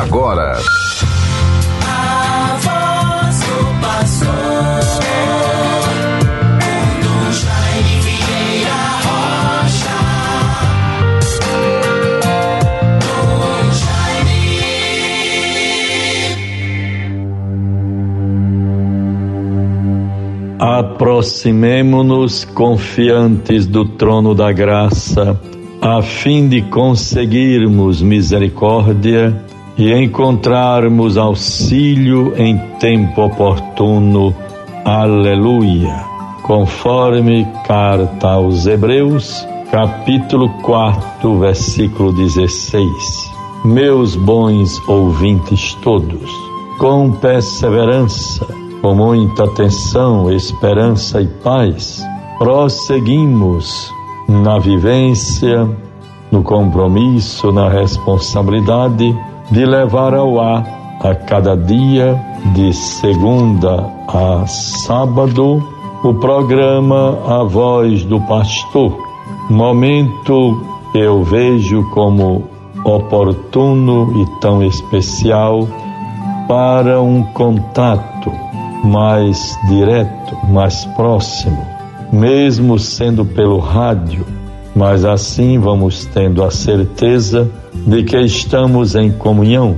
agora. A voz do pastor, Aproximemo-nos confiantes do trono da graça, a fim de conseguirmos misericórdia e encontrarmos auxílio em tempo oportuno. Aleluia. Conforme carta aos Hebreus, capítulo 4, versículo 16. Meus bons ouvintes todos, com perseverança, com muita atenção, esperança e paz, prosseguimos na vivência, no compromisso, na responsabilidade de levar ao ar a cada dia, de segunda a sábado, o programa A Voz do Pastor. Momento eu vejo como oportuno e tão especial para um contato mais direto, mais próximo, mesmo sendo pelo rádio, mas assim vamos tendo a certeza de que estamos em comunhão,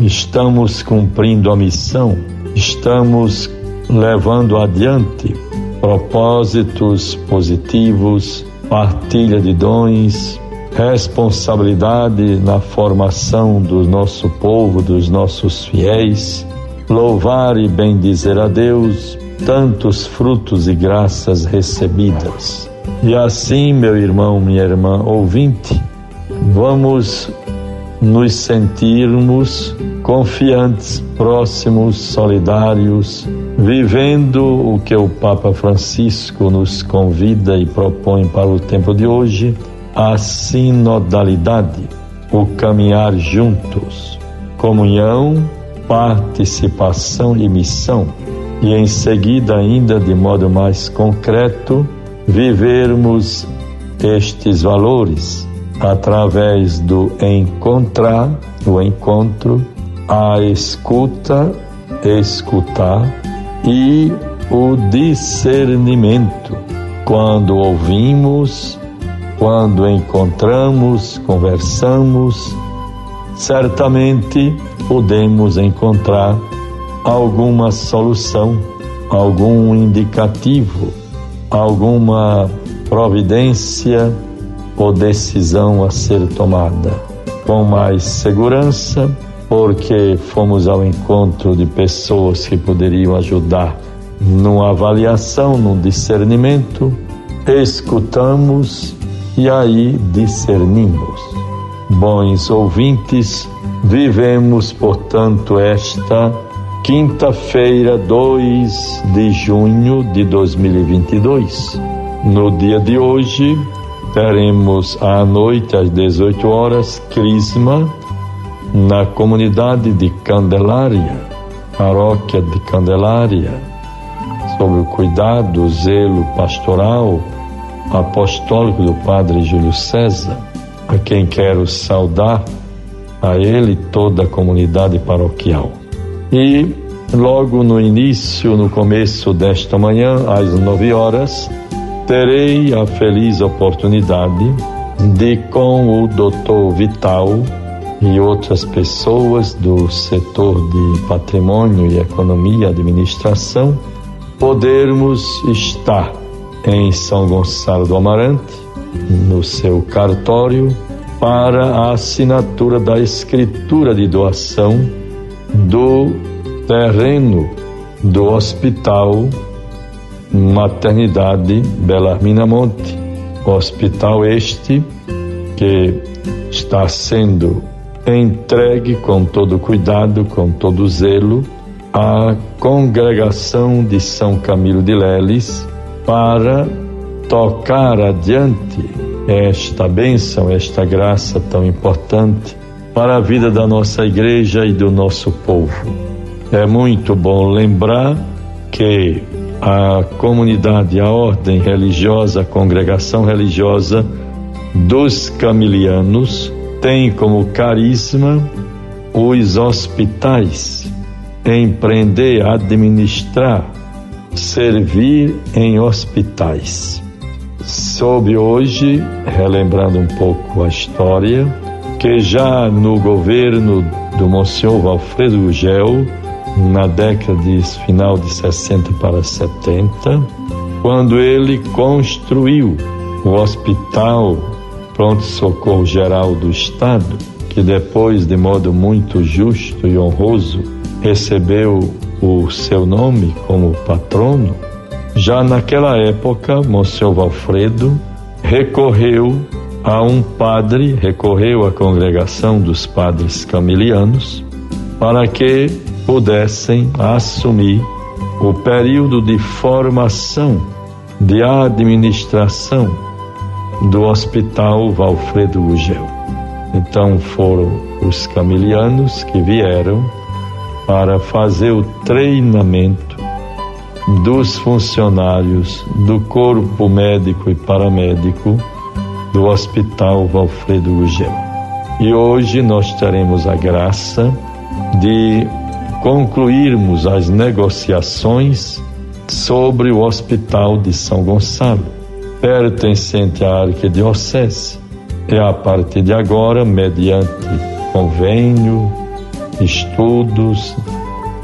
estamos cumprindo a missão, estamos levando adiante propósitos positivos, partilha de dons, responsabilidade na formação do nosso povo, dos nossos fiéis, louvar e bendizer a Deus tantos frutos e graças recebidas. E assim, meu irmão, minha irmã ouvinte, vamos nos sentirmos confiantes, próximos, solidários, vivendo o que o Papa Francisco nos convida e propõe para o tempo de hoje, a sinodalidade, o caminhar juntos, comunhão, participação e missão, e em seguida, ainda de modo mais concreto, vivermos estes valores através do encontrar, o encontro, a escuta, escutar e o discernimento. Quando ouvimos, quando encontramos, conversamos, certamente podemos encontrar alguma solução, algum indicativo, alguma providência ou decisão a ser tomada. Com mais segurança, porque fomos ao encontro de pessoas que poderiam ajudar numa avaliação, num discernimento, escutamos e aí discernimos. Bons ouvintes, vivemos, portanto, esta quinta-feira, 2 de junho de 2022. No dia de hoje, teremos à noite, às 18 horas, Crisma na comunidade de Candelária, paróquia de Candelária, sob o cuidado, o zelo pastoral apostólico do Padre Júlio César, a quem quero saudar, a ele toda a comunidade paroquial. E logo no início, no começo desta manhã, às nove horas, terei a feliz oportunidade de, com o Dr. Vital e outras pessoas do setor de patrimônio e economia administração, podermos estar em São Gonçalo do Amarante, no seu cartório, para a assinatura da escritura de doação do terreno do hospital Maternidade Belarmina Monte, hospital este que está sendo entregue com todo cuidado, com todo zelo, à congregação de São Camilo de Leles para tocar adiante esta bênção, esta graça tão importante para a vida da nossa igreja e do nosso povo. É muito bom lembrar que a comunidade, a ordem religiosa, a congregação religiosa dos camilianos tem como carisma os hospitais, empreender, administrar, servir em hospitais. Soube hoje, relembrando um pouco a história, que já no governo do Monsenhor Valfredo Gugel, na década de final de 60 para 70, quando ele construiu o Hospital Pronto Socorro Geral do Estado, que depois, de modo muito justo e honroso, recebeu o seu nome como patrono, já naquela época, Monsenhor Valfredo recorreu a um padre, recorreu à congregação dos padres camilianos, para que pudessem assumir o período de formação, de administração do Hospital Valfredo Gugel. Então foram os camilianos que vieram para fazer o treinamento dos funcionários do corpo médico e paramédico do Hospital Valfredo Gugel. E hoje nós teremos a graça de concluirmos as negociações sobre o Hospital de São Gonçalo, pertencente à Arquidiocese. E a partir de agora, mediante convênio, estudos,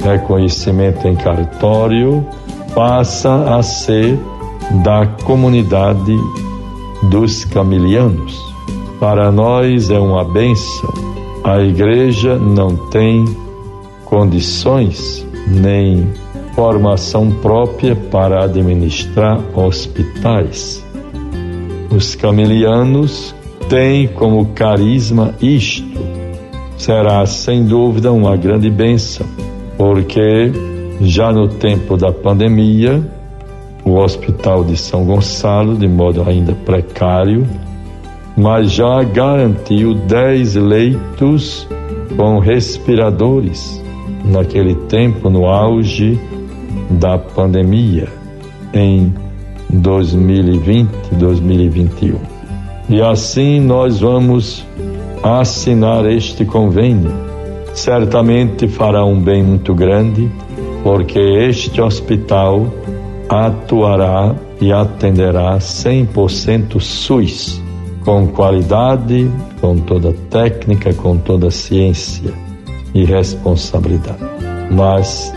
reconhecimento em cartório, passa a ser da comunidade dos camilianos. Para nós é uma bênção. A igreja não tem condições nem formação própria para administrar hospitais. Os camilianos têm como carisma isto. Será sem dúvida uma grande bênção, porque já no tempo da pandemia, o Hospital de São Gonçalo, de modo ainda precário, mas já garantiu 10 leitos com respiradores naquele tempo, no auge da pandemia, em 2020 2021. E assim nós vamos assinar este convênio. Certamente fará um bem muito grande, porque este hospital atuará e atenderá 100% SUS, com qualidade, com toda técnica, com toda ciência e responsabilidade. Mas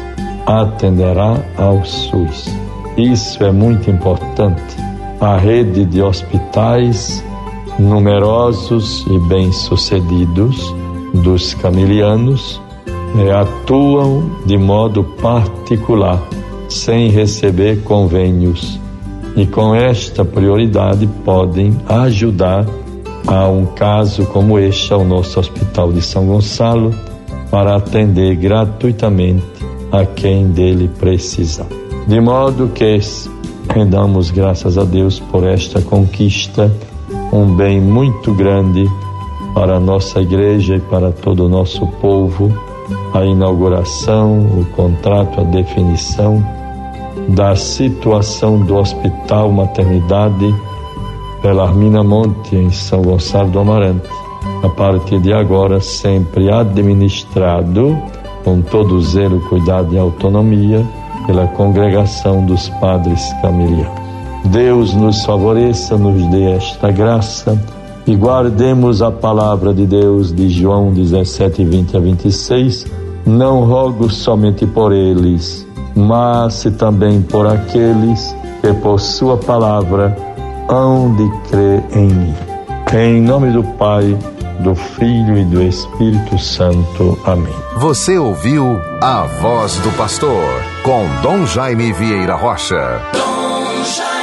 atenderá ao SUS. Isso é muito importante. A rede de hospitais numerosos e bem-sucedidos dos camilianos eh, atuam de modo particular, sem receber convênios, e com esta prioridade podem ajudar a um caso como este ao nosso Hospital de São Gonçalo para atender gratuitamente a quem dele precisar. De modo que rendamos graças a Deus por esta conquista, um bem muito grande para a nossa igreja e para todo o nosso povo, a inauguração, o contrato, a definição da situação do Hospital Maternidade Armina Monte, em São Gonçalo do Amarante. A partir de agora, sempre administrado com todo zelo, cuidado e autonomia pela congregação dos padres camilianos. Deus nos favoreça, nos dê esta graça e guardemos a palavra de Deus de João 17, 20 a 26. Não rogo somente por eles, mas também por aqueles que por Sua palavra hão de crer em mim. Em nome do Pai, do Filho e do Espírito Santo. Amém. Você ouviu a voz do pastor com Dom Jaime Vieira Rocha. Dom Jaime.